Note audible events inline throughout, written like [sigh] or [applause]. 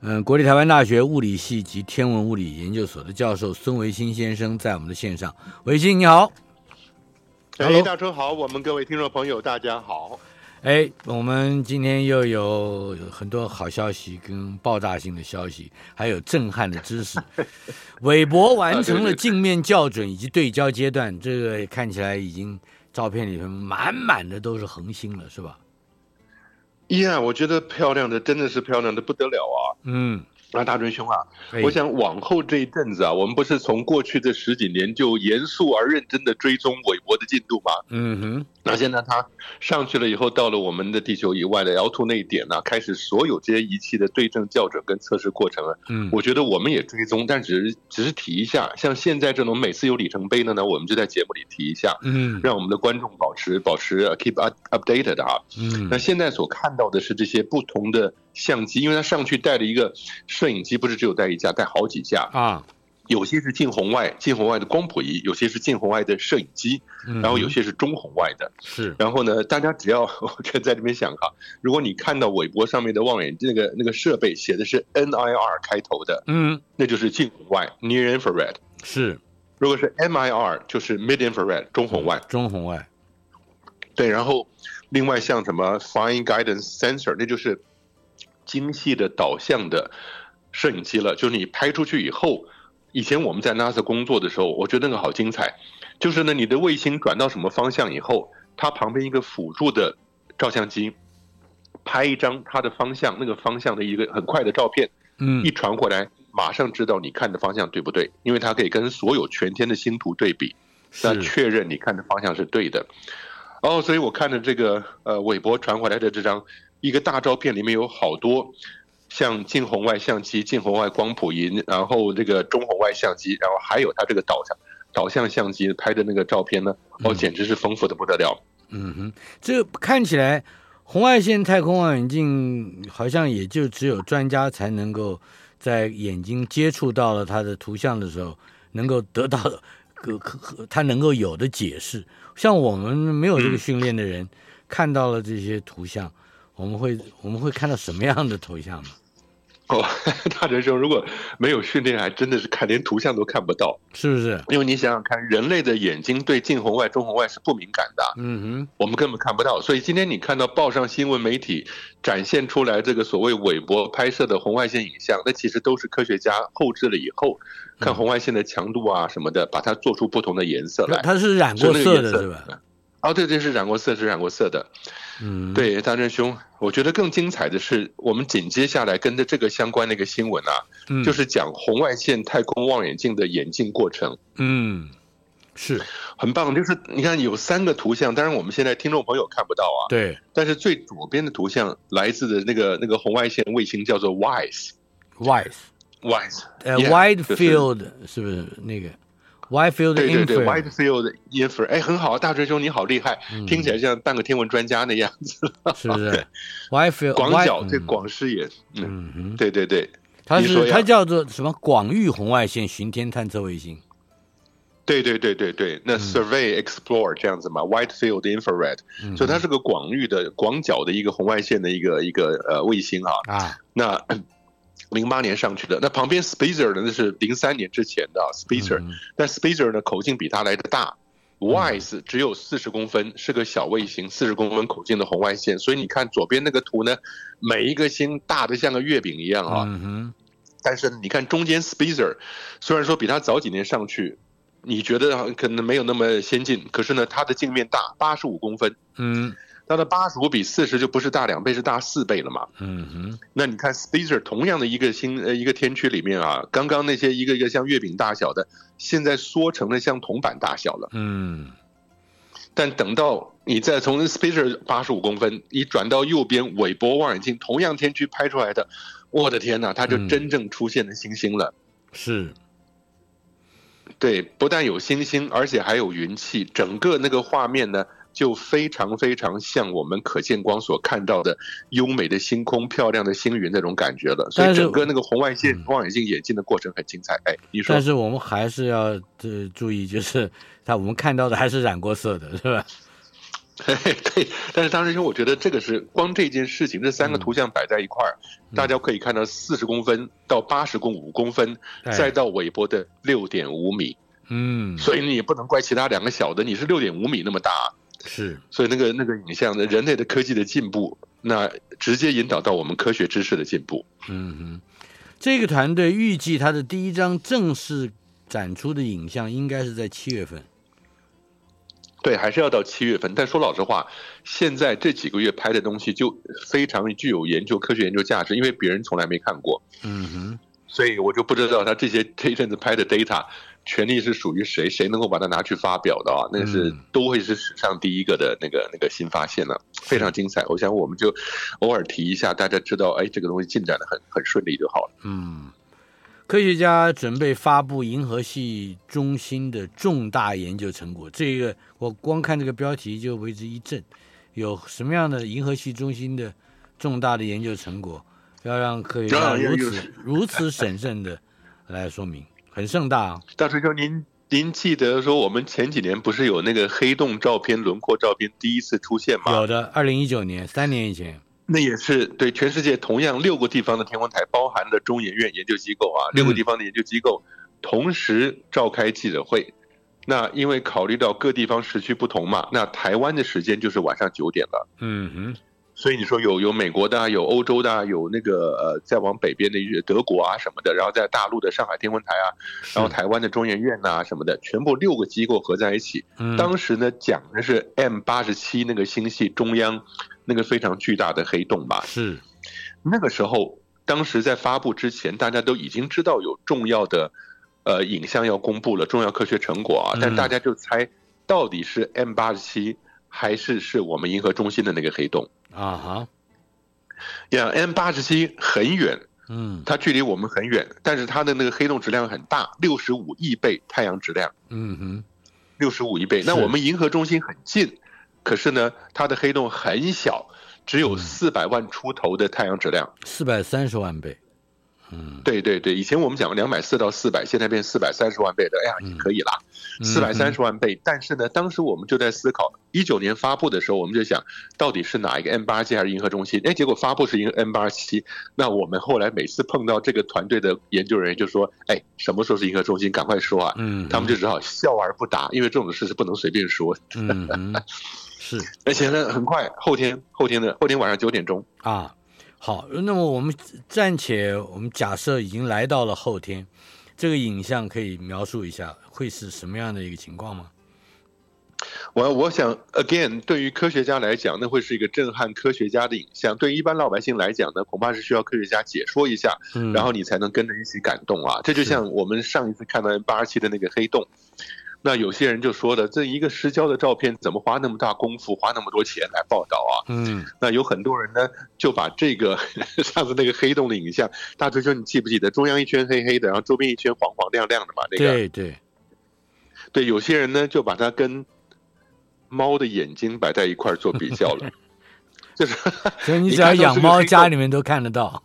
嗯，国立台湾大学物理系及天文物理研究所的教授孙维新先生在我们的线上。维新你好，哎，大春好，我们各位听众朋友大家好。哎，我们今天又有很多好消息跟爆炸性的消息，还有震撼的知识。[laughs] 韦伯完成了镜面校准以及对焦阶段，这个看起来已经照片里头满满的都是恒星了，是吧？呀，yeah, 我觉得漂亮的真的是漂亮的不得了啊！嗯。啊，大春兄啊，我想往后这一阵子啊，我们不是从过去这十几年就严肃而认真的追踪韦伯的进度吗？嗯哼。那现在他上去了以后，到了我们的地球以外的 L2 那一点呢、啊，开始所有这些仪器的对症校准跟测试过程了。嗯，我觉得我们也追踪，但只是只是提一下。像现在这种每次有里程碑的呢，我们就在节目里提一下，嗯，让我们的观众保持保持 keep up updated 啊。嗯，那现在所看到的是这些不同的。相机，因为它上去带了一个摄影机，不是只有带一架，带好几架啊。有些是近红外，近红外的光谱仪；有些是近红外的摄影机，然后有些是中红外的。是。然后呢，大家只要 [laughs] 我就在这边想哈，如果你看到韦伯上面的望远镜那个那个设备写的是 NIR 开头的，嗯，那就是近红外 （Near Infrared）。是。如果是 MIR，就是 Mid Infrared 中红外。中红外。对，然后另外像什么 Fine Guidance Sensor，那就是。精细的导向的摄影机了，就是你拍出去以后，以前我们在 NASA 工作的时候，我觉得那个好精彩。就是呢，你的卫星转到什么方向以后，它旁边一个辅助的照相机拍一张它的方向，那个方向的一个很快的照片，嗯，一传回来，马上知道你看的方向对不对，因为它可以跟所有全天的星图对比，那确认你看的方向是对的。哦，所以我看的这个呃，韦伯传回来的这张。一个大照片里面有好多像近红外相机、近红外光谱仪，然后这个中红外相机，然后还有它这个导向导向相机拍的那个照片呢，哦，简直是丰富的不得了。嗯哼，这看起来红外线太空望远镜好像也就只有专家才能够在眼睛接触到了它的图像的时候，能够得到可可它能够有的解释。像我们没有这个训练的人，嗯、看到了这些图像。我们会我们会看到什么样的头像吗？哦，[laughs] 大学生，如果没有训练，还真的是看连图像都看不到，是不是？因为你想想看，人类的眼睛对近红外、中红外是不敏感的，嗯哼，我们根本看不到。所以今天你看到报上新闻媒体展现出来这个所谓韦伯拍摄的红外线影像，那其实都是科学家后置了以后，看红外线的强度啊什么的，把它做出不同的颜色来。它是染过色的，是吧？哦，对对，是染过色，是染过色的。嗯，对，大春兄，我觉得更精彩的是，我们紧接下来跟着这个相关的一个新闻啊，嗯、就是讲红外线太空望远镜的演进过程。嗯，是很棒，就是你看有三个图像，当然我们现在听众朋友看不到啊。对，但是最左边的图像来自的那个那个红外线卫星叫做 WISE，WISE，WISE，呃，Wide Field 是不是那个？Wide field infrared 对对对，Wide field infrared 哎，很好，大锤兄你好厉害，嗯、听起来像半个天文专家那样子，是不是？[laughs] Wide field 广角这广视野，嗯嗯，对对对，它是它叫做什么？广域红外线巡天探测卫星。对对对对对，那 Survey Explore 这样子嘛、嗯、，Wide field infrared，、嗯、所以它是个广域的广角的一个红外线的一个一个呃卫星啊啊，那。零八年上去的，那旁边 Spitzer 的？那是零三年之前的 Spitzer，但 Spitzer 呢口径比它来的大，WISE 只有四十公分，是个小卫星，四十公分口径的红外线，所以你看左边那个图呢，每一个星大的像个月饼一样啊。但是你看中间 Spitzer，虽然说比它早几年上去，你觉得可能没有那么先进，可是呢，它的镜面大，八十五公分。嗯。它的八十五比四十就不是大两倍，是大四倍了嘛？嗯哼。那你看 Spitzer 同样的一个星呃一个天区里面啊，刚刚那些一个一个像月饼大小的，现在缩成了像铜板大小了。嗯。但等到你再从 Spitzer 八十五公分，你转到右边韦伯望远镜同样天区拍出来的，我的天哪，它就真正出现了星星了。是。对，不但有星星，而且还有云气，整个那个画面呢，就非常非常像我们可见光所看到的优美的星空、漂亮的星云那种感觉了。所以整个那个红外线望远镜眼镜的过程很精彩。哎，你说？但是我们还是要呃注意，就是它我们看到的还是染过色的，是吧？[laughs] 对，对，但是当时因为，我觉得这个是光这件事情，这三个图像摆在一块儿，嗯、大家可以看到四十公分到八十公五公分，嗯、再到韦伯的六点五米，嗯，所以你也不能怪其他两个小的，你是六点五米那么大，是，所以那个那个影像呢，人类的科技的进步，那直接引导到我们科学知识的进步。嗯哼，这个团队预计他的第一张正式展出的影像应该是在七月份。对，还是要到七月份。但说老实话，现在这几个月拍的东西就非常具有研究、科学研究价值，因为别人从来没看过。嗯哼，所以我就不知道他这些这一阵子拍的 data 权利是属于谁，谁能够把它拿去发表的啊？那是都会是史上第一个的那个那个新发现了，非常精彩。我想我们就偶尔提一下，大家知道，哎，这个东西进展的很很顺利就好了。嗯。科学家准备发布银河系中心的重大研究成果，这个我光看这个标题就为之一振。有什么样的银河系中心的重大的研究成果，要让科学家如此如此审慎的来说明，很盛大啊。大师兄，您您记得说我们前几年不是有那个黑洞照片轮廓照片第一次出现吗？有的，二零一九年，三年以前。那也是对全世界同样六个地方的天文台，包含的中研院研究机构啊，六个地方的研究机构同时召开记者会。那因为考虑到各地方时区不同嘛，那台湾的时间就是晚上九点了。嗯哼，所以你说有有美国的，有欧洲的，有那个呃再往北边的德国啊什么的，然后在大陆的上海天文台啊，然后台湾的中研院呐什么的，全部六个机构合在一起。当时呢讲的是 M 八十七那个星系中央。那个非常巨大的黑洞吧，是那个时候，当时在发布之前，大家都已经知道有重要的呃影像要公布了，重要科学成果啊，但大家就猜到底是 M 八十七还是是我们银河中心的那个黑洞啊哈，呀 M 八十七很远，嗯，它距离我们很远，但是它的那个黑洞质量很大，六十五亿倍太阳质量，嗯哼，六十五亿倍，那我们银河中心很近。可是呢，它的黑洞很小，只有四百万出头的太阳质量，四百三十万倍。嗯，对对对，以前我们讲两百四到四百，现在变四百三十万倍的，哎呀，也可以啦，四百三十万倍。但是呢，当时我们就在思考，一九年发布的时候，我们就想到底是哪一个 M 八七还是银河中心？哎，结果发布是一个 M 八七。那我们后来每次碰到这个团队的研究人员，就说：“哎，什么时候是银河中心？赶快说啊！”嗯，他们就只好笑而不答，因为这种事是不能随便说。嗯。[laughs] 是，而且呢，很快，后天，后天的后天晚上九点钟啊。好，那么我们暂且我们假设已经来到了后天，这个影像可以描述一下会是什么样的一个情况吗？我我想，again，对于科学家来讲，那会是一个震撼科学家的影像；对于一般老百姓来讲呢，恐怕是需要科学家解说一下，嗯、然后你才能跟着一起感动啊。这就像我们上一次看到八十七的那个黑洞。那有些人就说了，这一个失焦的照片怎么花那么大功夫，花那么多钱来报道啊？嗯，那有很多人呢就把这个 [laughs] 上次那个黑洞的影像，大师兄你记不记得？中央一圈黑黑的，然后周边一圈黄黄亮亮的嘛？那个对对对，有些人呢就把它跟猫的眼睛摆在一块儿做比较了，[laughs] 就是所以你只要 [laughs] 养猫，家里面都看得到。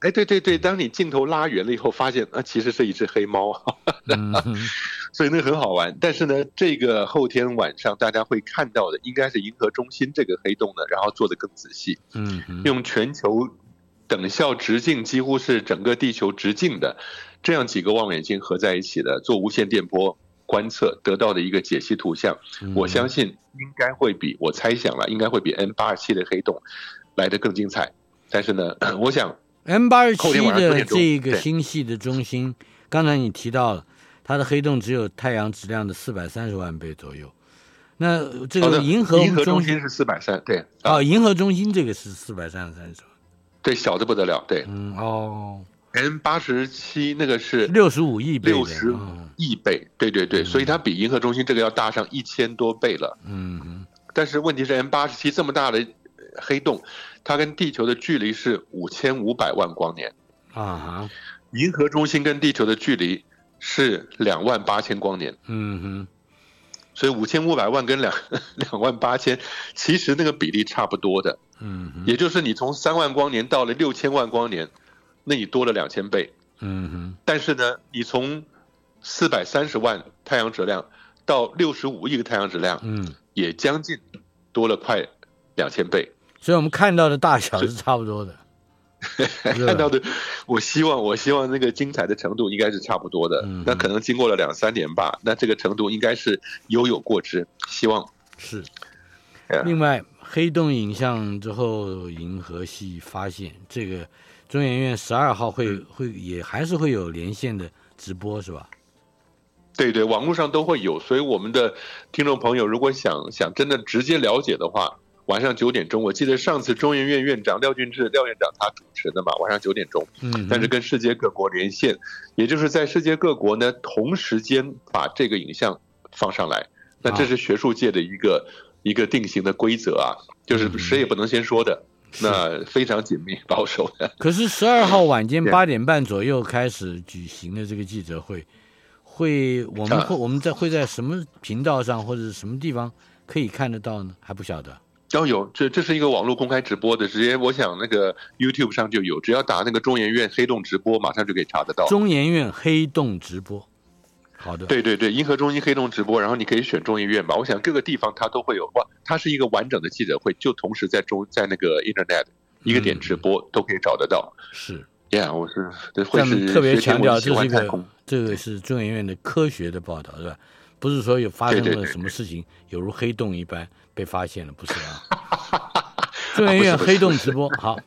哎，对对对，当你镜头拉远了以后，发现啊，其实是一只黑猫，嗯、[laughs] 所以那个很好玩。但是呢，这个后天晚上大家会看到的，应该是银河中心这个黑洞呢，然后做的更仔细，嗯，用全球等效直径，几乎是整个地球直径的这样几个望远镜合在一起的，做无线电波观测得到的一个解析图像，嗯、我相信应该会比我猜想了，应该会比 M 八十七的黑洞来得更精彩。但是呢，[clears throat] 我想。M 八十七的这个星系的中心，刚才你提到了，它的黑洞只有太阳质量的四百三十万倍左右。那这个银河银河中心是四百三，对。哦，银河中心这个是四百三十三万，对，小的不得了，对。嗯哦，M 八十七那个是六十五亿倍，六十五亿倍，对对对，所以它比银河中心这个要大上一千多倍了。嗯，但是问题是 M 八十七这么大的黑洞。它跟地球的距离是五千五百万光年啊！银河中心跟地球的距离是两万八千光年。嗯哼，所以五千五百万跟两 [laughs] 两万八千，其实那个比例差不多的。嗯，也就是你从三万光年到了六千万光年，那你多了两千倍。嗯哼，但是呢，你从四百三十万太阳质量到六十五亿个太阳质量，嗯，也将近多了快两千倍。所以我们看到的大小是差不多的。[laughs] 看到的，我希望，我希望那个精彩的程度应该是差不多的。嗯、那可能经过了两三年吧，那这个程度应该是犹有过之。希望是。另外，黑洞影像之后，银河系发现这个中研院十二号会会也还是会有连线的直播是吧？对对，网络上都会有。所以我们的听众朋友如果想想真的直接了解的话。晚上九点钟，我记得上次中研院院长廖俊志廖院长他主持的嘛，晚上九点钟，嗯，但是跟世界各国连线，也就是在世界各国呢同时间把这个影像放上来，那这是学术界的一个、啊、一个定型的规则啊，就是谁也不能先说的，嗯、[laughs] 那非常紧密保守的。[laughs] 可是十二号晚间八点半左右开始举行的这个记者会，会我们会、啊、我们在会在什么频道上或者什么地方可以看得到呢？还不晓得。要、哦、有，这这是一个网络公开直播的，直接我想那个 YouTube 上就有，只要打那个中研院黑洞直播，马上就可以查得到。中研院黑洞直播，好的。对对对，银河中心黑洞直播，然后你可以选中研院吧。我想各个地方它都会有，哇，它是一个完整的记者会，就同时在中在那个 Internet 一个点直播、嗯、都可以找得到。是，Yeah，我是会是特别强调这是一个这个是中研院的科学的报道，是吧？不是说有发生了什么事情，犹如黑洞一般被发现了，不是 [laughs] 啊？中研院黑洞直播，[laughs] 好，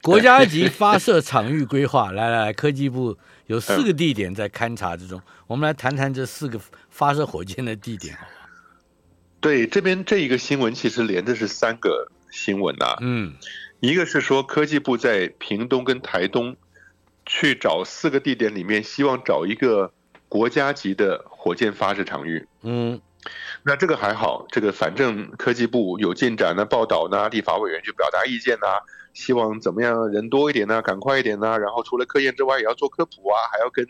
国家级发射场域规划，[laughs] 来来来，科技部有四个地点在勘察之中，我们来谈谈这四个发射火箭的地点，好吧？对，这边这一个新闻其实连的是三个新闻呐、啊，嗯，一个是说科技部在屏东跟台东去找四个地点里面，希望找一个。国家级的火箭发射场域，嗯，那这个还好，这个反正科技部有进展呢，报道呢，立法委员去表达意见呐，希望怎么样人多一点呢，赶快一点呢，然后除了科研之外，也要做科普啊，还要跟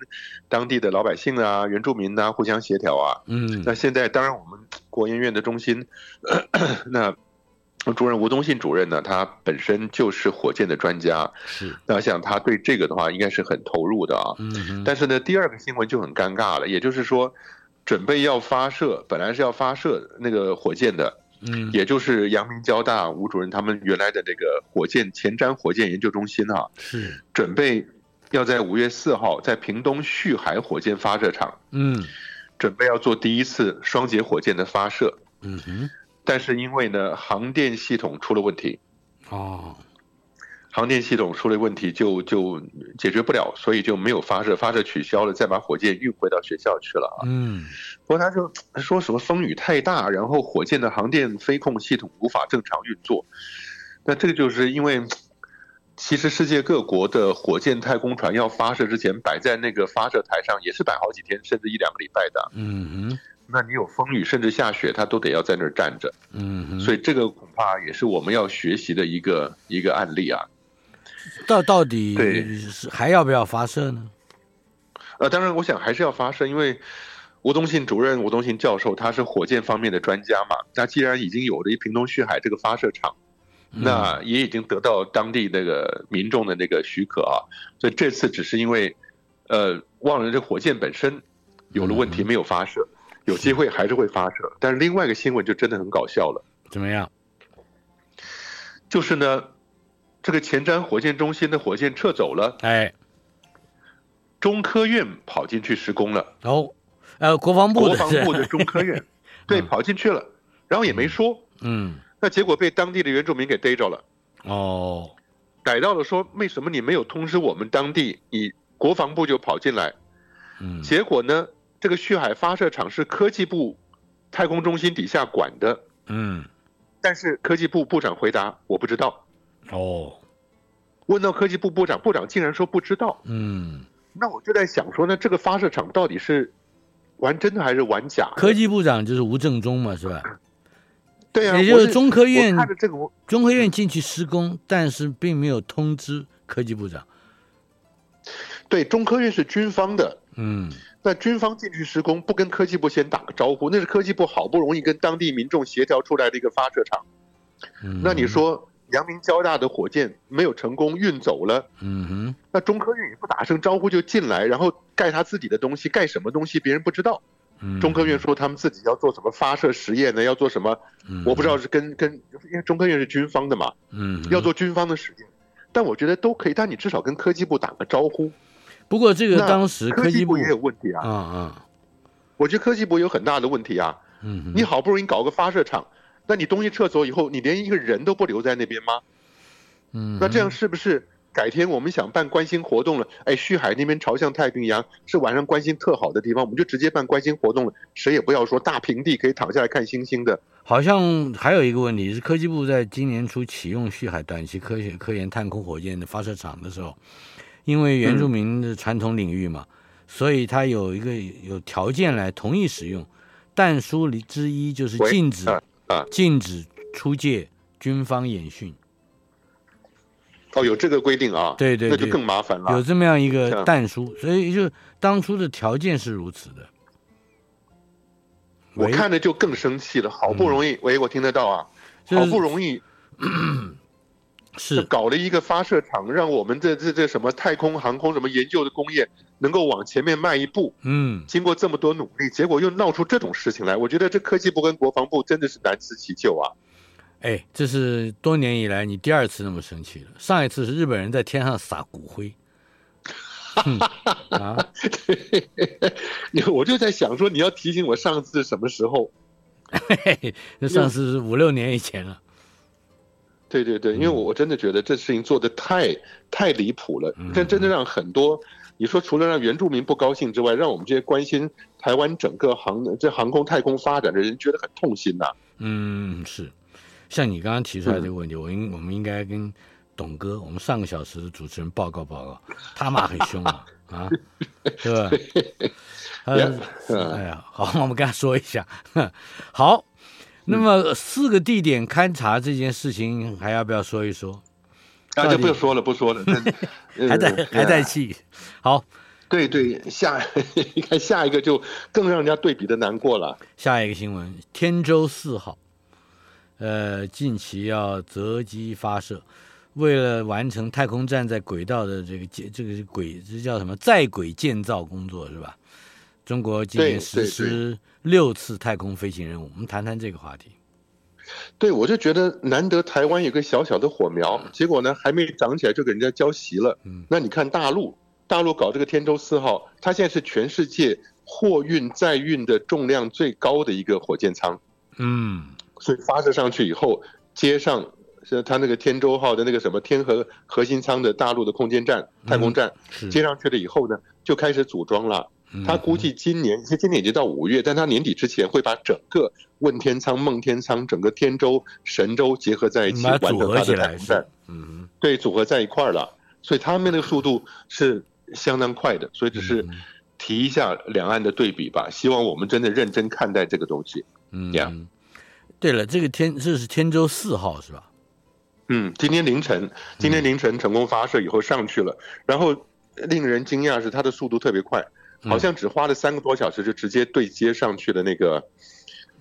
当地的老百姓啊、原住民啊互相协调啊，嗯，那现在当然我们国研院的中心，[clears throat] 那。主任吴东信主任呢，他本身就是火箭的专家，是。那想他对这个的话，应该是很投入的啊。嗯。但是呢，第二个新闻就很尴尬了，也就是说，准备要发射，本来是要发射那个火箭的，嗯，也就是阳明交大吴主任他们原来的这个火箭前瞻火箭研究中心啊，是。准备要在五月四号在屏东旭海火箭发射场，嗯，准备要做第一次双节火箭的发射。嗯哼。但是因为呢，航电系统出了问题，哦，航电系统出了问题就就解决不了，所以就没有发射，发射取消了，再把火箭运回到学校去了啊。嗯，不过他就说什么风雨太大，然后火箭的航电飞控系统无法正常运作。那这个就是因为，其实世界各国的火箭太空船要发射之前，摆在那个发射台上也是摆好几天，甚至一两个礼拜的。嗯哼。那你有风雨，甚至下雪，他都得要在那儿站着。嗯，所以这个恐怕也是我们要学习的一个一个案例啊。[laughs] 到到底还要不要发射呢？呃，当然，我想还是要发射，因为吴东信主任、吴东信教授他是火箭方面的专家嘛。那既然已经有了一屏东旭海这个发射场，那也已经得到当地那个民众的那个许可啊。所以这次只是因为呃忘了这火箭本身有了问题，没有发射。有机会还是会发射，但是另外一个新闻就真的很搞笑了。怎么样？就是呢，这个前瞻火箭中心的火箭撤走了，哎，中科院跑进去施工了。哦，呃，国防部国防部的中科院，[laughs] 对，跑进去了，然后也没说。嗯。那结果被当地的原住民给逮着了。哦。逮到了，说为什么你没有通知我们当地，你国防部就跑进来？嗯。结果呢？这个旭海发射场是科技部太空中心底下管的，嗯，但是科技部部长回答我不知道。哦，问到科技部部长，部长竟然说不知道。嗯，那我就在想说，那这个发射场到底是玩真的还是玩假？科技部长就是吴正中嘛，是吧？对啊，也就是中科院看着这个，中科院进去施工，但是并没有通知科技部长。对，中科院是军方的。嗯，那军方进去施工不跟科技部先打个招呼，那是科技部好不容易跟当地民众协调出来的一个发射场。嗯，那你说阳明交大的火箭没有成功运走了，嗯哼，那中科院也不打声招呼就进来，然后盖他自己的东西，盖什么东西别人不知道。中科院说他们自己要做什么发射实验呢？要做什么？我不知道是跟跟，因为中科院是军方的嘛，嗯，要做军方的实验，但我觉得都可以，但你至少跟科技部打个招呼。不过这个当时科技部也有问题啊，啊啊，我觉得科技部有很大的问题啊，嗯，你好不容易搞个发射场，那你东西撤走以后，你连一个人都不留在那边吗？嗯，那这样是不是？改天我们想办观星活动了，哎，旭海那边朝向太平洋是晚上观星特好的地方，我们就直接办观星活动了，谁也不要说大平地可以躺下来看星星的。好像还有一个问题是，科技部在今年初启用旭海短期科学科研探空火箭的发射场的时候，因为原住民的传统领域嘛，嗯、所以他有一个有条件来同意使用，但书里之一就是禁止禁止出借军方演训。哦，有这个规定啊，对对，对，那就更麻烦了。有这么样一个但书，所以就当初的条件是如此的。我看着就更生气了，好不容易，嗯、喂，我听得到啊，好不容易 [coughs] [coughs] [coughs] 是搞了一个发射场，让我们这这这什么太空航空什么研究的工业能够往前面迈一步。嗯，经过这么多努力，结果又闹出这种事情来，我觉得这科技部跟国防部真的是难辞其咎啊。哎，这是多年以来你第二次那么生气了。上一次是日本人在天上撒骨灰，嗯、啊！[laughs] 我就在想说，你要提醒我上次什么时候？嘿 [laughs] 嘿，那上次是五六年以前了。对对对，因为我我真的觉得这事情做得太太离谱了，这真的让很多你说除了让原住民不高兴之外，让我们这些关心台湾整个航这航空太空发展的人觉得很痛心呐、啊。嗯，是。像你刚刚提出来这个问题，嗯、我应我们应该跟董哥，我们上个小时的主持人报告报告，[laughs] 他骂很凶啊啊，对吧？[laughs] [laughs] 嗯，哎呀，好，我们跟他说一下。好，那么四个地点勘察这件事情，还要不要说一说？那、啊、就不说了，不说了，[laughs] 还在还在气。好，对对，下 [laughs] 你看下一个就更让人家对比的难过了。下一个新闻，天舟四号。呃，近期要择机发射，为了完成太空站在轨道的这个建这个轨，这叫什么在轨建造工作是吧？中国今年实施六次太空飞行任务，我们谈谈这个话题。对，我就觉得难得台湾有个小小的火苗，结果呢还没长起来就给人家浇熄了。嗯，那你看大陆，大陆搞这个天舟四号，它现在是全世界货运载运的重量最高的一个火箭舱。嗯。所以发射上去以后，接上是它那个天舟号的那个什么天河核心舱的大陆的空间站、太空站，接上去了以后呢，就开始组装了。他估计今年，其实今年已经到五月，但他年底之前会把整个问天舱、梦天仓、整个天舟、神舟结合在一起，完成它的太空站。嗯，对，组合在一块儿了。所以他们那个速度是相当快的。所以只是提一下两岸的对比吧。希望我们真的认真看待这个东西。嗯，这样。对了，这个天这是天舟四号是吧？嗯，今天凌晨，今天凌晨成功发射以后上去了，嗯、然后令人惊讶是它的速度特别快，好像只花了三个多小时就直接对接上去的那个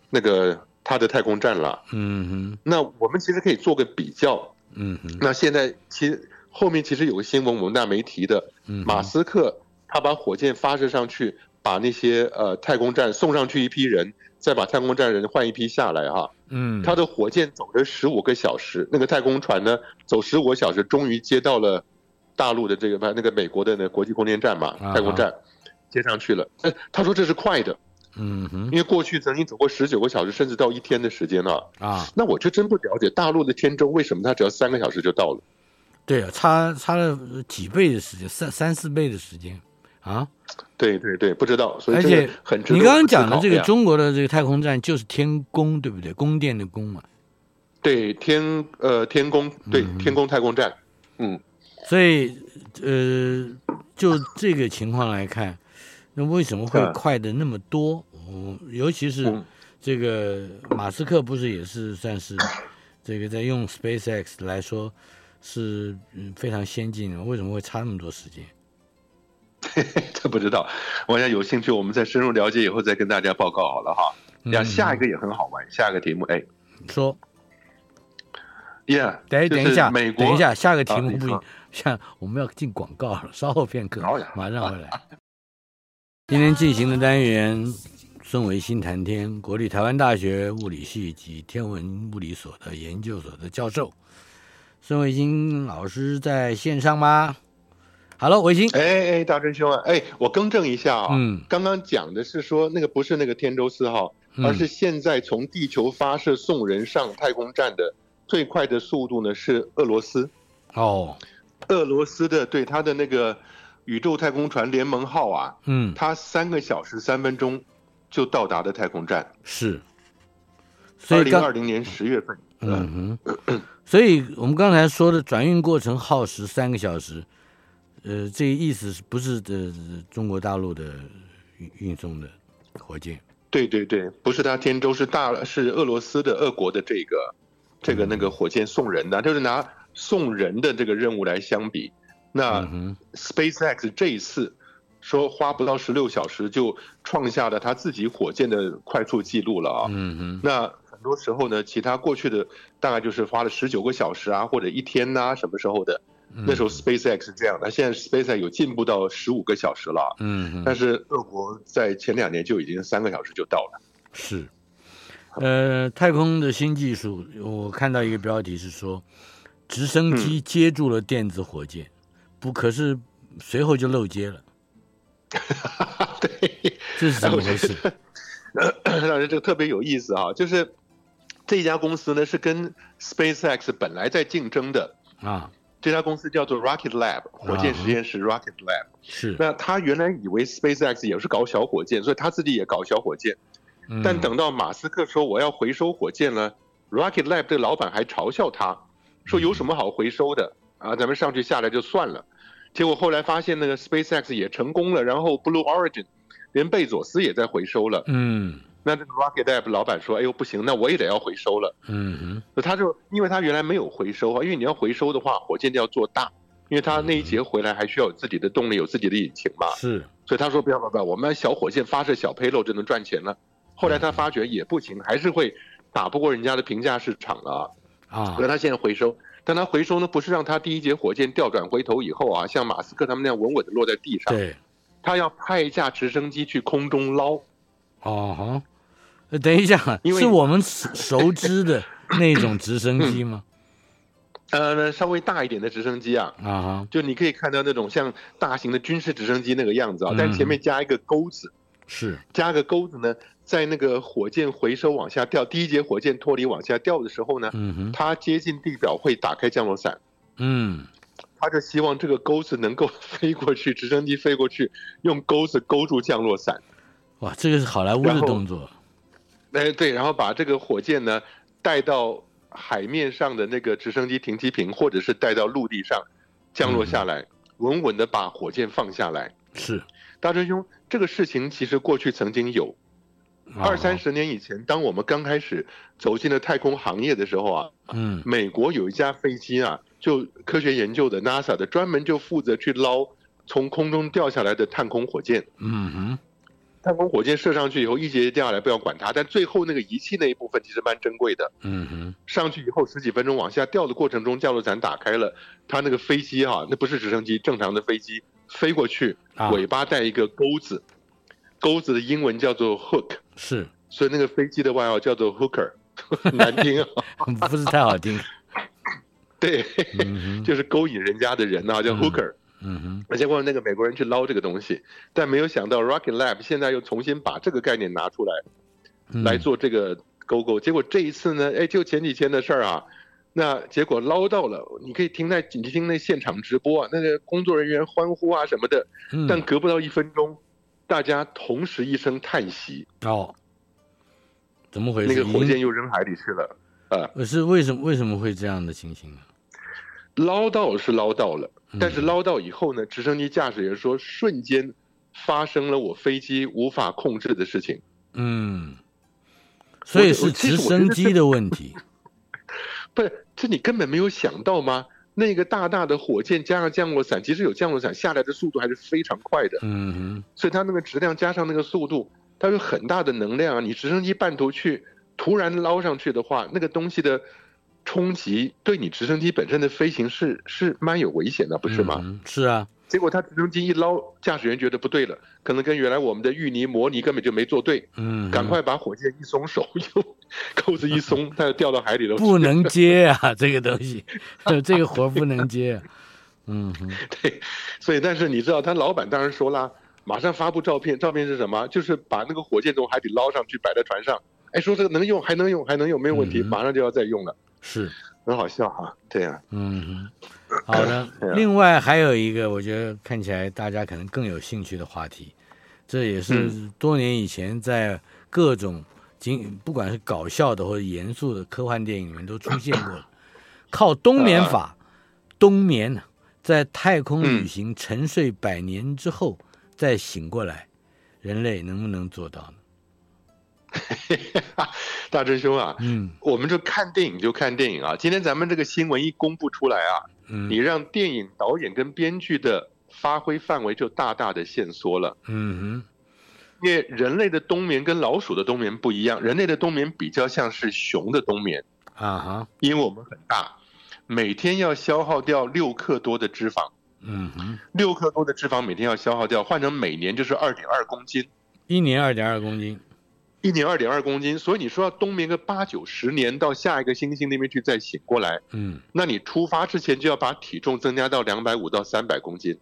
那个它的太空站了。嗯哼，那我们其实可以做个比较。嗯哼，那现在其实后面其实有个新闻我们那没提的，嗯，马斯克他把火箭发射上去，把那些呃太空站送上去一批人。再把太空站人换一批下来哈，嗯，他的火箭走了十五个小时，那个太空船呢走十五个小时，终于接到了大陆的这个那个美国的那国际空间站嘛，太空站接上去了。他说这是快的，嗯哼，因为过去曾经走过十九个小时，甚至到一天的时间了啊。那我就真不了解大陆的天舟为什么它只要三个小时就到了？对啊，差差了几倍的时间，三三四倍的时间。啊，对对对，不知道，所以而且很你刚刚讲的这个中国的这个太空站就是天宫，对不对？宫殿的宫嘛。对，天呃天宫，对、嗯、天宫太空站，嗯。所以呃，就这个情况来看，那为什么会快的那么多？嗯，尤其是这个马斯克不是也是算是 [laughs] 这个在用 SpaceX 来说是嗯非常先进的，为什么会差那么多时间？[laughs] 这不知道，我想有兴趣，我们再深入了解以后再跟大家报告好了哈。呀、嗯，下一个也很好玩，下一个题目，哎，说，Yeah，等等一下，美国，等一下，下个题目不一样，像我们要进广告了，稍后片刻，马上回来。今天进行的单元，孙维新谈天，国立台湾大学物理系及天文物理所的研究所的教授，孙维新老师在线上吗？哈喽，维新。哎哎，大真兄啊，哎，我更正一下啊，嗯，刚刚讲的是说那个不是那个天舟四号，嗯、而是现在从地球发射送人上太空站的最快的速度呢是俄罗斯。哦，俄罗斯的对它的那个宇宙太空船联盟号啊，嗯，它三个小时三分钟就到达的太空站。是。二零二零年十月份。嗯哼。[clears throat] 所以我们刚才说的转运过程耗时三个小时。呃，这个意思是不是的中国大陆的运运送的火箭？对对对，不是它天舟，是大是俄罗斯的俄国的这个这个那个火箭送人的，嗯、就是拿送人的这个任务来相比，那 SpaceX 这一次说花不到十六小时就创下了他自己火箭的快速记录了啊。嗯嗯，那很多时候呢，其他过去的大概就是花了十九个小时啊，或者一天呐、啊，什么时候的。那时候 SpaceX 是这样的，现在 SpaceX 有进步到十五个小时了。嗯，但是俄国在前两年就已经三个小时就到了。是，呃，太空的新技术，我看到一个标题是说，直升机接住了电子火箭，嗯、不，可是随后就漏接了。[laughs] 对，这是怎么回事？让人 [coughs] 这个特别有意思啊，就是这家公司呢是跟 SpaceX 本来在竞争的啊。这家公司叫做 Rocket Lab 火箭实验室 Rocket Lab，是。那他原来以为 SpaceX 也是搞小火箭，所以他自己也搞小火箭。但等到马斯克说我要回收火箭了，Rocket Lab 这个老板还嘲笑他，说有什么好回收的啊？咱们上去下来就算了。结果后来发现那个 SpaceX 也成功了，然后 Blue Origin 连贝佐斯也在回收了。嗯。那这个 Rocket Lab 老板说：“哎呦，不行，那我也得要回收了。”嗯嗯，那他就因为他原来没有回收啊，因为你要回收的话，火箭就要做大，因为他那一节回来还需要有自己的动力，有自己的引擎嘛。是，所以他说：“不要不要不要，我们小火箭发射小 payload 就能赚钱了。”后来他发觉也不行，还是会打不过人家的平价市场了啊。所以他现在回收，但他回收呢，不是让他第一节火箭调转回头以后啊，像马斯克他们那样稳稳的落在地上。对，他要派一架直升机去空中捞。哦哈。等一下，是我们熟知的那种直升机吗？[coughs] 呃，稍微大一点的直升机啊，啊，就你可以看到那种像大型的军事直升机那个样子啊，但前面加一个钩子，是加个钩子呢，在那个火箭回收往下掉，第一节火箭脱离往下掉的时候呢，嗯哼，它接近地表会打开降落伞，嗯，他就希望这个钩子能够 [laughs] 飞过去，直升机飞过去，用钩子勾住降落伞。哇，这个是好莱坞的动作。哎，对，然后把这个火箭呢带到海面上的那个直升机停机坪，或者是带到陆地上降落下来，稳稳的把火箭放下来。是，大春兄，这个事情其实过去曾经有，二三十年以前，当我们刚开始走进了太空行业的时候啊，嗯，美国有一架飞机啊，就科学研究的 NASA 的，专门就负责去捞从空中掉下来的探空火箭。嗯哼。探空火箭射上去以后，一节节掉下来，不要管它。但最后那个仪器那一部分其实蛮珍贵的。嗯哼。上去以后十几分钟往下掉的过程中，降落伞打开了，它那个飞机哈、啊，那不是直升机，正常的飞机飞过去，尾巴带一个钩子，钩子的英文叫做 hook。是。所以那个飞机的外号叫做 hooker，[laughs] 难听啊，[laughs] 不是太好听。对，就是勾引人家的人啊，叫 hooker。嗯哼，而且过那个美国人去捞这个东西，但没有想到 Rocket Lab 现在又重新把这个概念拿出来，来做这个勾勾。结果这一次呢，哎，就前几天的事儿啊，那结果捞到了，你可以听那你听那现场直播啊，那个工作人员欢呼啊什么的，但隔不到一分钟，大家同时一声叹息。哦，怎么回事？那个火箭又扔海里去了啊？可是为什么为什么会这样的情形呢？捞到是捞到了。但是捞到以后呢，直升机驾驶员说，瞬间发生了我飞机无法控制的事情。嗯，所以是直升机的问题。[laughs] 不是，这你根本没有想到吗？那个大大的火箭加上降落伞，即使有降落伞下来的速度还是非常快的。嗯哼，所以它那个质量加上那个速度，它有很大的能量啊！你直升机半途去突然捞上去的话，那个东西的冲击对你直升机本身的飞行是是蛮有危险的，不是吗？嗯、是啊。结果他直升机一捞，驾驶员觉得不对了，可能跟原来我们的芋泥模拟根本就没做对，嗯，赶快把火箭一松手，又扣 [laughs] 子一松，[laughs] 他就掉到海里了。不能接啊，[laughs] 这个东西，这个活不能接啊。嗯，对，所以但是你知道，他老板当然说啦，马上发布照片，照片是什么？就是把那个火箭从海底捞上去，摆在船上，哎，说这个能用，还能用，还能用，没有问题，马上就要再用了。是。很好笑哈，对呀，嗯，好的。[laughs] 另外还有一个，我觉得看起来大家可能更有兴趣的话题，这也是多年以前在各种经不管是搞笑的或者严肃的科幻电影里面都出现过的，[laughs] 靠冬眠法，冬眠在太空旅行沉睡百年之后再醒过来，人类能不能做到呢？[laughs] 大真兄啊，嗯，我们就看电影就看电影啊。今天咱们这个新闻一公布出来啊，嗯，你让电影导演跟编剧的发挥范围就大大的限缩了。嗯哼，因为人类的冬眠跟老鼠的冬眠不一样，人类的冬眠比较像是熊的冬眠啊哈，因为我们很大，每天要消耗掉六克多的脂肪。嗯哼，六克多的脂肪每天要消耗掉，换成每年就是二点二公斤，一年二点二公斤。一年二点二公斤，所以你说要冬眠个八九十年，到下一个星星那边去再醒过来，嗯，那你出发之前就要把体重增加到两百五到三百公斤。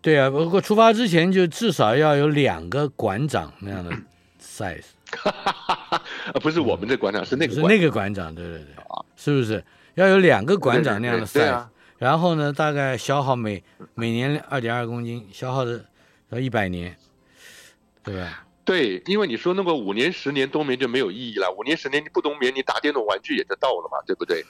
对啊，不过出发之前就至少要有两个馆长那样的 [coughs] size。啊，[laughs] 不是我们的馆长，是那个是那个馆长，对对对，是不是要有两个馆长那样的 size？然后呢，大概消耗每每年二点二公斤，消耗的要一百年，对吧？对，因为你说那个五年十年冬眠就没有意义了。五年十年你不冬眠，你打电动玩具也就到了嘛，对不对？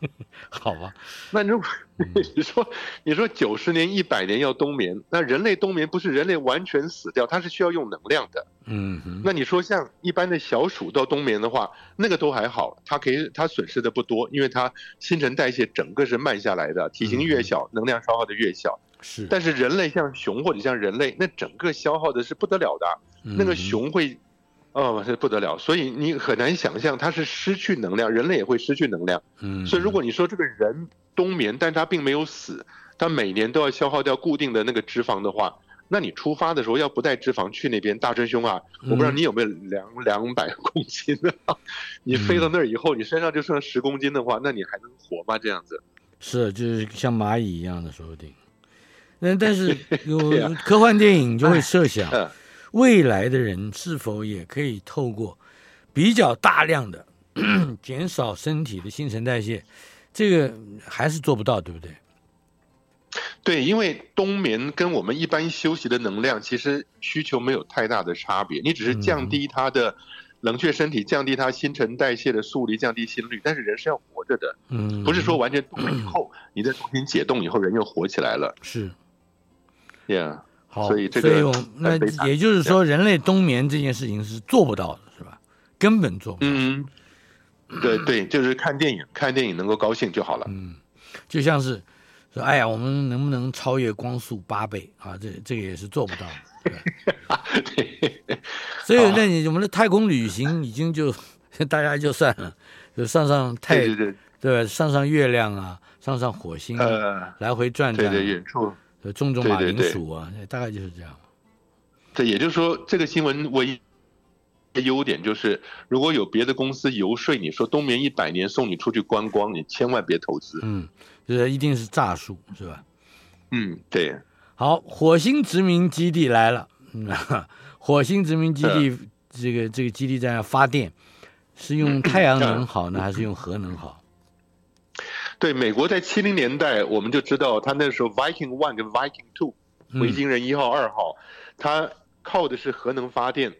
[laughs] 好吧，[laughs] 那如果 [laughs] 你说你说九十年一百年要冬眠，那人类冬眠不是人类完全死掉，它是需要用能量的。嗯，那你说像一般的小鼠到冬眠的话，那个都还好，它可以它损失的不多，因为它新陈代谢整个是慢下来的，体型越小，能量消耗的越小。是，但是人类像熊或者像人类，那整个消耗的是不得了的。那个熊会，哦，是不得了，所以你很难想象它是失去能量，人类也会失去能量。嗯，所以如果你说这个人冬眠，但他并没有死，他每年都要消耗掉固定的那个脂肪的话，那你出发的时候要不带脂肪去那边，大真兄啊，我不知道你有没有两两百公斤的，你飞到那儿以后，你身上就剩十公斤的话，那你还能活吗？这样子？是，就是像蚂蚁一样的说不定。那但是 [laughs] 有科幻电影就会设想。未来的人是否也可以透过比较大量的 [clears throat] 减少身体的新陈代谢？这个还是做不到，对不对？对，因为冬眠跟我们一般休息的能量其实需求没有太大的差别，你只是降低它的冷却身体，降低它新陈代谢的速率，降低心率。但是人是要活着的，嗯，不是说完全冬眠以后你再重新解冻以后人又活起来了。是，Yeah。好，所以这个，所以那也就是说，人类冬眠这件事情是做不到的，是吧？根本做不到。嗯，对对，就是看电影，看电影能够高兴就好了。嗯，就像是说，哎呀，我们能不能超越光速八倍啊？这这个也是做不到的。对。[laughs] [laughs] 所以，那你我们的太空旅行已经就 [laughs] 大家就算了，就上上太对对对，上上月亮啊，上上火星，呃，来回转转，对对，远处。种种马铃薯啊，对对对，大概就是这样。这也就是说，这个新闻唯一的优点就是，如果有别的公司游说你说冬眠一百年送你出去观光，你千万别投资。嗯，这一定是诈术，是吧？嗯，对。好，火星殖民基地来了。嗯，[laughs] 火星殖民基地这个这个基地在那发电，是用太阳能好呢，还是用核能好？对，美国在七零年代，我们就知道，他那时候 Viking One 跟 Viking Two，维京人一号、二号，它靠的是核能发电，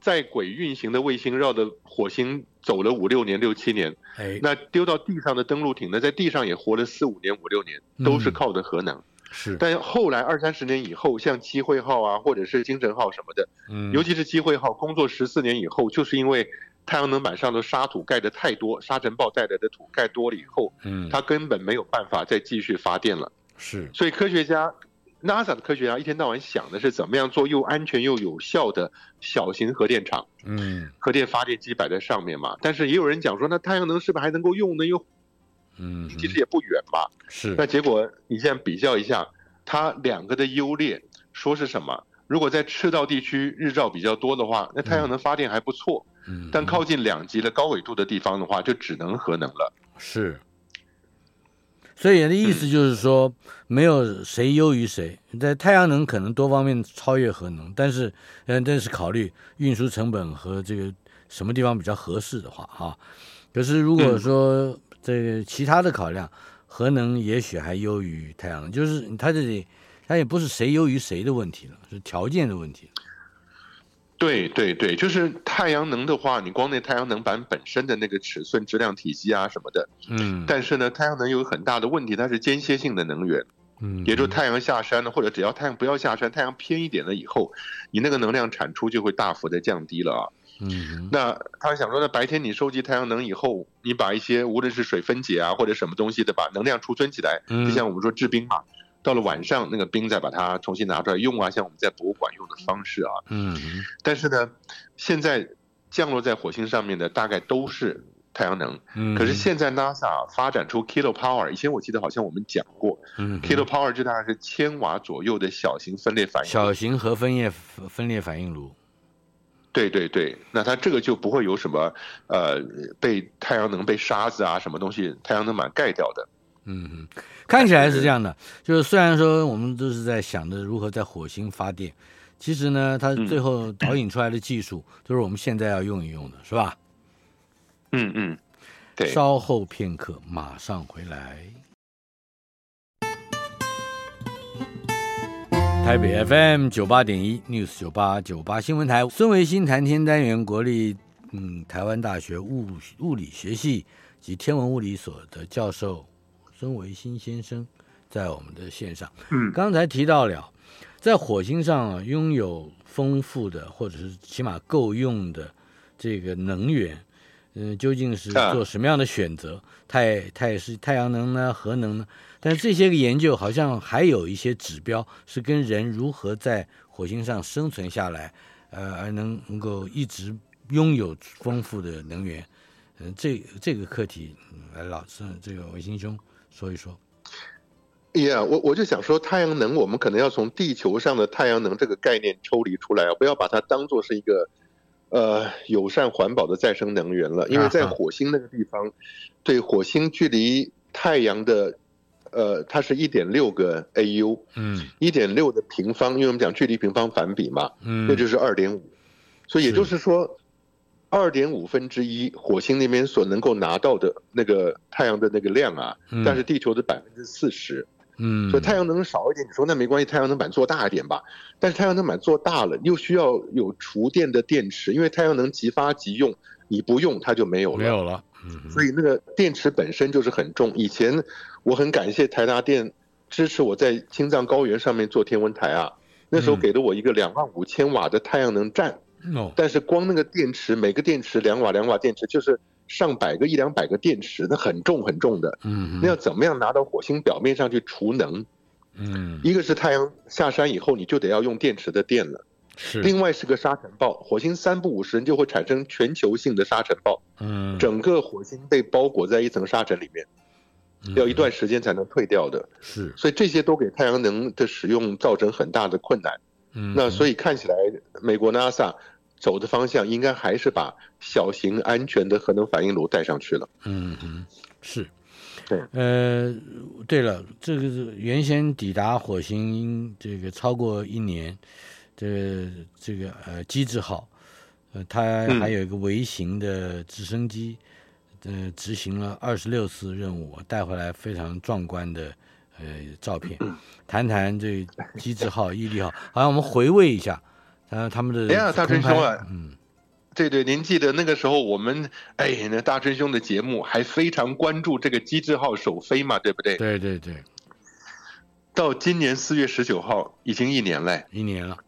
在轨运行的卫星绕着火星走了五六年、六七年，哎，那丢到地上的登陆艇呢，在地上也活了四五年、五六年，都是靠的核能。是，但后来二三十年以后，像机会号啊，或者是精神号什么的，嗯，尤其是机会号工作十四年以后，就是因为太阳能板上的沙土盖的太多，沙尘暴带来的土盖多了以后，嗯，它根本没有办法再继续发电了。是，所以科学家，NASA 的科学家一天到晚想的是怎么样做又安全又有效的小型核电厂，嗯，核电发电机摆在上面嘛。但是也有人讲说，那太阳能是不是还能够用呢？又嗯，其实也不远吧。是。那结果你现在比较一下，它两个的优劣，说是什么？如果在赤道地区日照比较多的话，那太阳能发电还不错。嗯。但靠近两极的高纬度的地方的话，就只能核能了。是。所以人的意思就是说，没有谁优于谁。在太阳能可能多方面超越核能，但是，嗯，但是考虑运输成本和这个什么地方比较合适的话，哈。可是如果说，这个其他的考量，核能也许还优于太阳能，就是它这里，它也不是谁优于谁的问题了，是条件的问题。对对对，就是太阳能的话，你光那太阳能板本身的那个尺寸、质量、体积啊什么的，嗯，但是呢，太阳能有很大的问题，它是间歇性的能源，嗯，也就是太阳下山了，或者只要太阳不要下山，太阳偏一点了以后，你那个能量产出就会大幅的降低了啊。嗯，那他想说，那白天你收集太阳能以后，你把一些无论是水分解啊或者什么东西的，把能量储存起来，就像我们说制冰嘛，到了晚上那个冰再把它重新拿出来用啊，像我们在博物馆用的方式啊。嗯，但是呢，现在降落在火星上面的大概都是太阳能。嗯，可是现在 NASA 发展出 Kilopower，以前我记得好像我们讲过，嗯，Kilopower 就大概是千瓦左右的小型分裂反应，小型核分裂分裂反应炉。对对对，那它这个就不会有什么，呃，被太阳能被沙子啊什么东西太阳能板盖掉的。嗯嗯，看起来是这样的，就是虽然说我们都是在想着如何在火星发电，其实呢，它最后导引出来的技术就是我们现在要用一用的，是吧？嗯嗯，对。稍后片刻，马上回来。台北 FM 九八点一 News 九八九八新闻台，孙维新谈天单元，国立嗯台湾大学物物理学系及天文物理所的教授孙维新先生在我们的线上。嗯，刚才提到了，在火星上啊，拥有丰富的或者是起码够用的这个能源，嗯，究竟是做什么样的选择？太太是太阳能呢，核能呢？但是这些个研究好像还有一些指标是跟人如何在火星上生存下来，呃，而能能够一直拥有丰富的能源，嗯、呃，这这个课题，来老师这个维新兄说一说。呀、yeah，我我就想说，太阳能我们可能要从地球上的太阳能这个概念抽离出来啊，不要把它当做是一个呃友善环保的再生能源了，因为在火星那个地方，对火星距离太阳的。呃，它是一点六个 AU，嗯，一点六的平方，因为我们讲距离平方反比嘛，嗯，那就是二点五，所以也就是说，二点五分之一火星那边所能够拿到的那个太阳的那个量啊，嗯、但是地球的百分之四十，嗯，所以太阳能少一点，你说那没关系，太阳能板做大一点吧，但是太阳能板做大了又需要有储电的电池，因为太阳能即发即用，你不用它就没有了，没有了。所以那个电池本身就是很重。以前我很感谢台达电支持我在青藏高原上面做天文台啊，那时候给了我一个两万五千瓦的太阳能站。但是光那个电池，每个电池两瓦两瓦电池就是上百个一两百个电池，那很重很重的。嗯，那要怎么样拿到火星表面上去储能？嗯，一个是太阳下山以后你就得要用电池的电了。是，另外是个沙尘暴，火星三不五时就会产生全球性的沙尘暴，嗯，整个火星被包裹在一层沙尘里面，要一段时间才能退掉的，是，所以这些都给太阳能的使用造成很大的困难，嗯，那所以看起来美国 NASA 走的方向应该还是把小型安全的核能反应炉带上去了，嗯嗯，是，对，呃，对了，这个是原先抵达火星这个超过一年。这个这个呃机制号，呃，它还有一个微型的直升机，嗯、呃，执行了二十六次任务，带回来非常壮观的呃照片。谈谈这机智号、毅力号，好像我们回味一下，呃，他们的。哎呀，大春兄啊，嗯，对对，您记得那个时候我们哎，那大春兄的节目还非常关注这个机智号首飞嘛，对不对？对对对。到今年四月十九号已经一年了，一年了。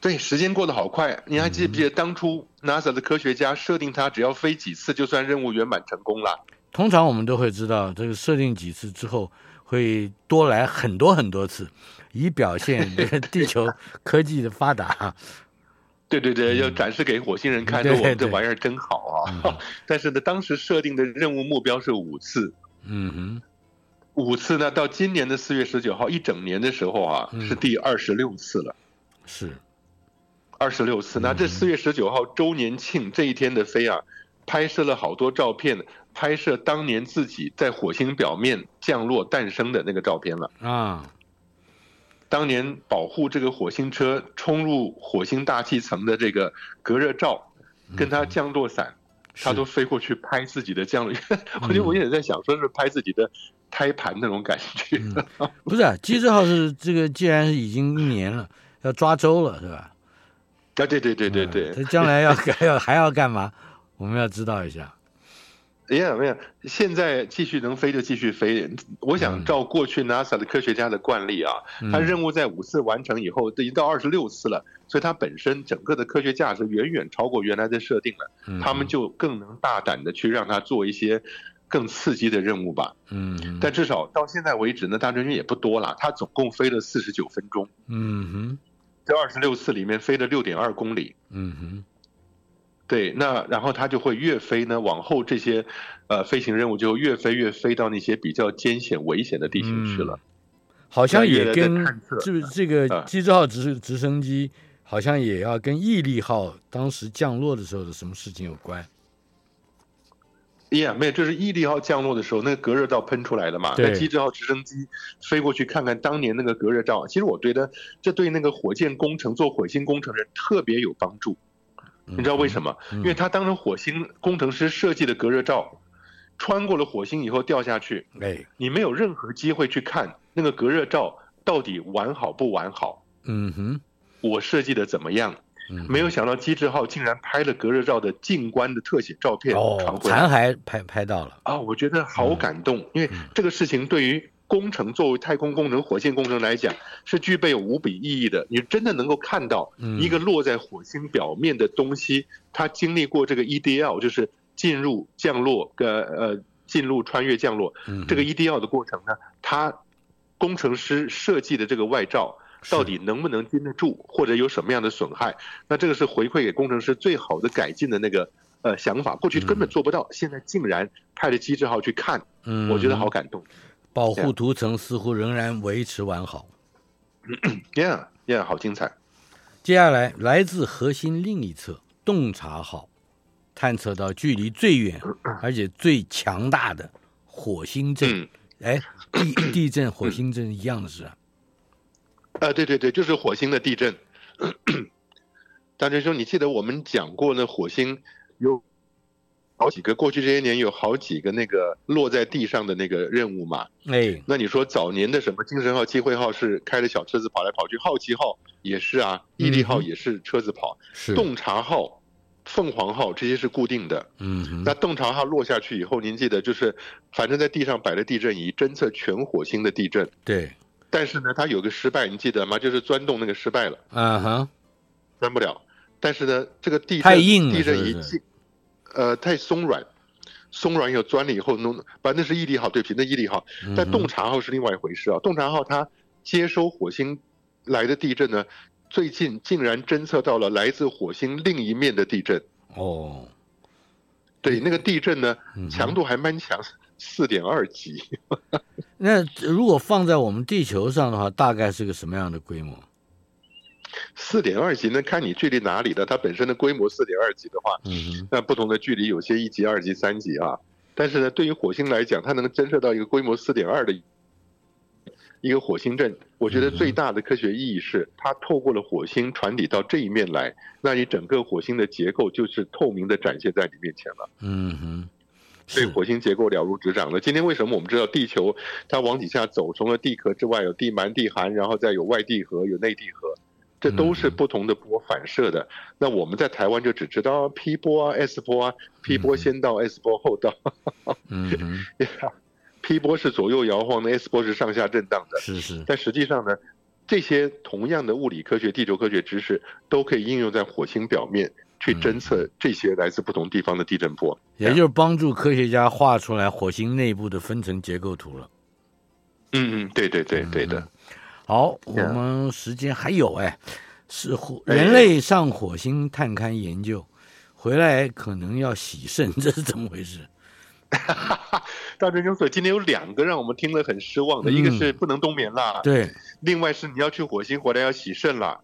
对，时间过得好快。你还记不记得当初 NASA 的科学家设定它只要飞几次就算任务圆满成功了？通常我们都会知道，这个设定几次之后会多来很多很多次，以表现地球科技的发达。[laughs] 对对对，要展示给火星人看，[laughs] 说我们这玩意儿真好啊！[laughs] 但是呢，当时设定的任务目标是五次。嗯哼，五次呢，到今年的四月十九号一整年的时候啊，是第二十六次了。是，二十六次。那这四月十九号周年庆这一天的飞啊，拍摄了好多照片，拍摄当年自己在火星表面降落诞生的那个照片了啊。当年保护这个火星车冲入火星大气层的这个隔热罩，跟它降落伞，他都飞过去拍自己的降落。[laughs] 我觉得我也在想，说是拍自己的胎盘那种感觉。嗯、不是、啊，机智号是这个，既然已经一年了，要抓周了，是吧？啊，对对对对对。他、嗯、将来要还 [laughs] 要还要干嘛？我们要知道一下。没有没有，现在继续能飞就继续飞。我想照过去 NASA 的科学家的惯例啊，他任务在五次完成以后，都已经到二十六次了，所以它本身整个的科学价值远远超过原来的设定了。他们就更能大胆的去让他做一些更刺激的任务吧。嗯，但至少到现在为止呢，大专军也不多了。他总共飞了四十九分钟。嗯哼，这二十六次里面飞了六点二公里。嗯哼。对，那然后它就会越飞呢，往后这些，呃，飞行任务就越飞越飞到那些比较艰险危险的地形去了。嗯、好像也跟这这个机智号直直升机，好像也要跟毅力号当时降落的时候的什么事情有关。呀，没有，就是毅力号降落的时候，那个隔热罩喷出来的嘛。那机智号直升机飞过去看看当年那个隔热罩，其实我觉得这对那个火箭工程做火星工程人特别有帮助。你知道为什么？因为他当成火星工程师设计的隔热罩，穿过了火星以后掉下去，哎，你没有任何机会去看那个隔热罩到底完好不完好。嗯哼，我设计的怎么样？没有想到机智号竟然拍了隔热罩的近观的特写照片，哦，残骸拍拍到了啊！我觉得好感动，因为这个事情对于。工程作为太空工程、火箭工程来讲，是具备有无比意义的。你真的能够看到一个落在火星表面的东西，它经历过这个 EDL，就是进入、降落、呃呃进入、穿越、降落这个 EDL 的过程呢，它工程师设计的这个外罩到底能不能经得住，或者有什么样的损害？那这个是回馈给工程师最好的改进的那个呃想法。过去根本做不到，现在竟然派了机智号去看，我觉得好感动。保护涂层似乎仍然维持完好。[clears throat] Yeah，Yeah，好精彩。接下来，来自核心另一侧，洞察号探测到距离最远 [clears throat] 而且最强大的火星阵。哎，地 [clears throat] 地震、火星阵一样的是啊。啊，对对对，就是火星的地震。大师兄，你记得我们讲过那火星有？好几个，过去这些年有好几个那个落在地上的那个任务嘛。哎，那你说早年的什么精神号、机会号是开着小车子跑来跑去，好奇号也是啊，毅力号也是车子跑，是洞察号、凤凰号这些是固定的。嗯，那洞察号落下去以后，您记得就是，反正在地上摆了地震仪，侦测全火星的地震。对，但是呢，它有个失败，你记得吗？就是钻洞那个失败了。嗯哼，钻不了。但是呢，这个地震太硬了，地震仪。呃，太松软，松软又钻了以后弄，把那是毅力号，对不起，那毅力号。但洞察号是另外一回事啊。洞察号它接收火星来的地震呢，最近竟然侦测到了来自火星另一面的地震。哦，对，那个地震呢，强度还蛮强，四点二级。[laughs] 那如果放在我们地球上的话，大概是个什么样的规模？四点二级，那看你距离哪里的。它本身的规模四点二级的话，嗯，那不同的距离有些一级、二级、三级啊。但是呢，对于火星来讲，它能侦测到一个规模四点二的一个火星阵，我觉得最大的科学意义是，它透过了火星传递到这一面来，那你整个火星的结构就是透明的展现在你面前了。嗯哼，对火星结构了如指掌了。今天为什么我们知道地球它往底下走，除了地壳之外，有地幔、地函，然后再有外地核、有内地核。这都是不同的波反射的。那我们在台湾就只知道 P 波啊、S 波啊，P 波先到，S 波后到。嗯 [laughs] P 波是左右摇晃的，S 波是上下震荡的。是是。但实际上呢，这些同样的物理科学、地球科学知识都可以应用在火星表面，去侦测这些来自不同地方的地震波，也就是帮助科学家画出来火星内部的分层结构图了。嗯嗯，对对对对的。好，我们时间还有哎，是火人类上火星探勘研究，回来可能要洗肾，[laughs] 这是怎么回事？[laughs] 大专研究所今天有两个让我们听了很失望的，一个是不能冬眠了，对，另外是你要去火星回来要洗肾了，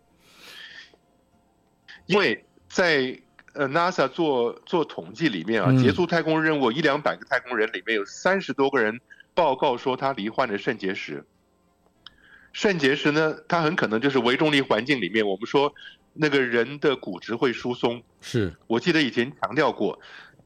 因为。在呃 NASA 做做统计里面啊，结束太空任务一两百个太空人里面有三十多个人报告说他罹患了肾结石。肾结石呢，它很可能就是微重力环境里面，我们说那个人的骨质会疏松。是我记得以前强调过，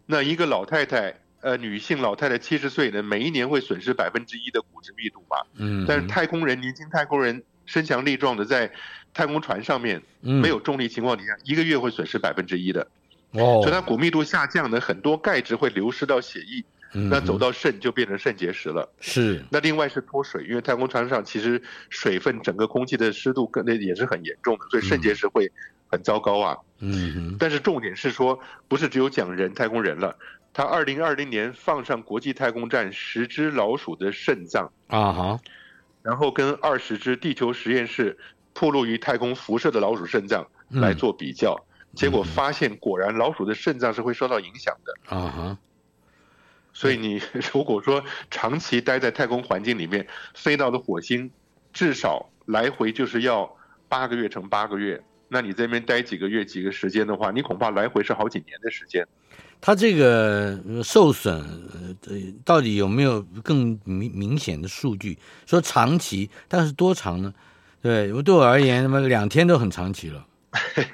那一个老太太，呃，女性老太太七十岁呢，每一年会损失百分之一的骨质密度嘛。嗯。但是太空人，年轻太空人身强力壮的在。太空船上面没有重力情况底下，嗯、一个月会损失百分之一的，哦，所以它骨密度下降呢，很多钙质会流失到血液，嗯、那走到肾就变成肾结石了。是，那另外是脱水，因为太空船上其实水分整个空气的湿度跟那也是很严重的，所以肾结石会很糟糕啊。嗯，但是重点是说，不是只有讲人太空人了，他二零二零年放上国际太空站十只老鼠的肾脏啊哈，然后跟二十只地球实验室。暴露于太空辐射的老鼠肾脏来做比较，嗯、结果发现果然老鼠的肾脏是会受到影响的啊哈。所以你 [laughs] 如果说长期待在太空环境里面，飞到了火星，至少来回就是要八个月乘八个月。那你在那边待几个月几个时间的话，你恐怕来回是好几年的时间。它这个受损，到底有没有更明明显的数据？说长期，但是多长呢？对，我对我而言，那么两天都很长期了。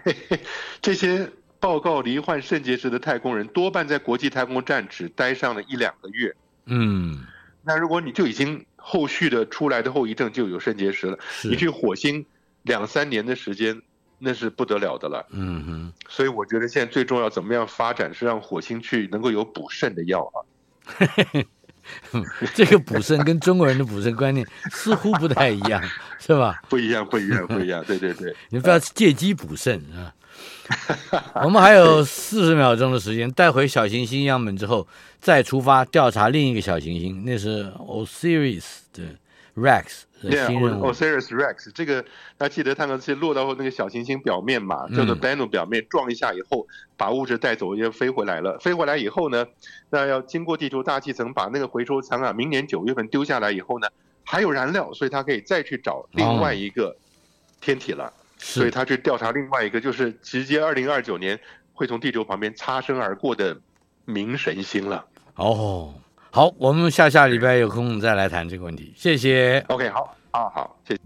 [laughs] 这些报告罹患肾结石的太空人，多半在国际太空站只待上了一两个月。嗯，那如果你就已经后续的出来的后遗症就有肾结石了，你去火星两三年的时间，那是不得了的了。嗯哼，所以我觉得现在最重要怎么样发展，是让火星去能够有补肾的药啊。[laughs] 这个补肾跟中国人的补肾观念似乎不太一样，是吧？[laughs] 不一样，不一样，不一样。对对对，你不要借机补肾啊！[laughs] 我们还有四十秒钟的时间，带回小行星样本之后，再出发调查另一个小行星，那是 Osiris 的 Rex。Yeah，Osiris Rex 这个，大家记得探测器落到那个小行星表面嘛，叫做 Bennu 表面撞一下以后，把物质带走，又飞回来了。飞回来以后呢，那要经过地球大气层，把那个回收舱啊，明年九月份丢下来以后呢，还有燃料，所以它可以再去找另外一个天体了。所以他去调查另外一个，就是直接二零二九年会从地球旁边擦身而过的冥神星了。哦。好，我们下下礼拜有空再来谈这个问题。谢谢。OK，好，啊好，谢谢。